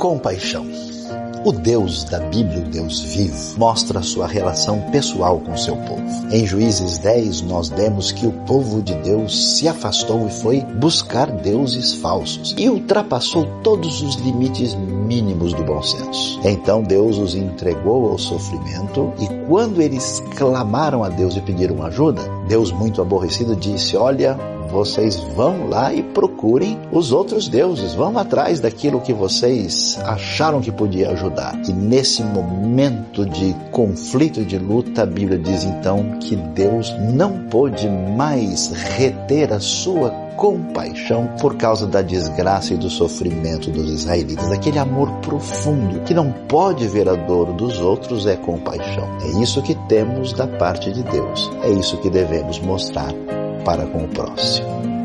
compaixão. O Deus da Bíblia, o Deus vivo, mostra sua relação pessoal com seu povo. Em Juízes 10, nós demos que o povo de Deus se afastou e foi buscar deuses falsos e ultrapassou todos os limites mínimos do bom senso. Então Deus os entregou ao sofrimento e quando eles clamaram a Deus e pediram ajuda, Deus, muito aborrecido, disse: Olha, vocês vão lá e procurem os outros deuses, vão atrás daquilo que vocês acharam que podia ajudar. E nesse momento de conflito, de luta, a Bíblia diz então que Deus não pôde mais reter a sua compaixão por causa da desgraça e do sofrimento dos israelitas. Aquele amor profundo que não pode ver a dor dos outros é compaixão. É isso que temos da parte de Deus. É isso que devemos mostrar para com o próximo.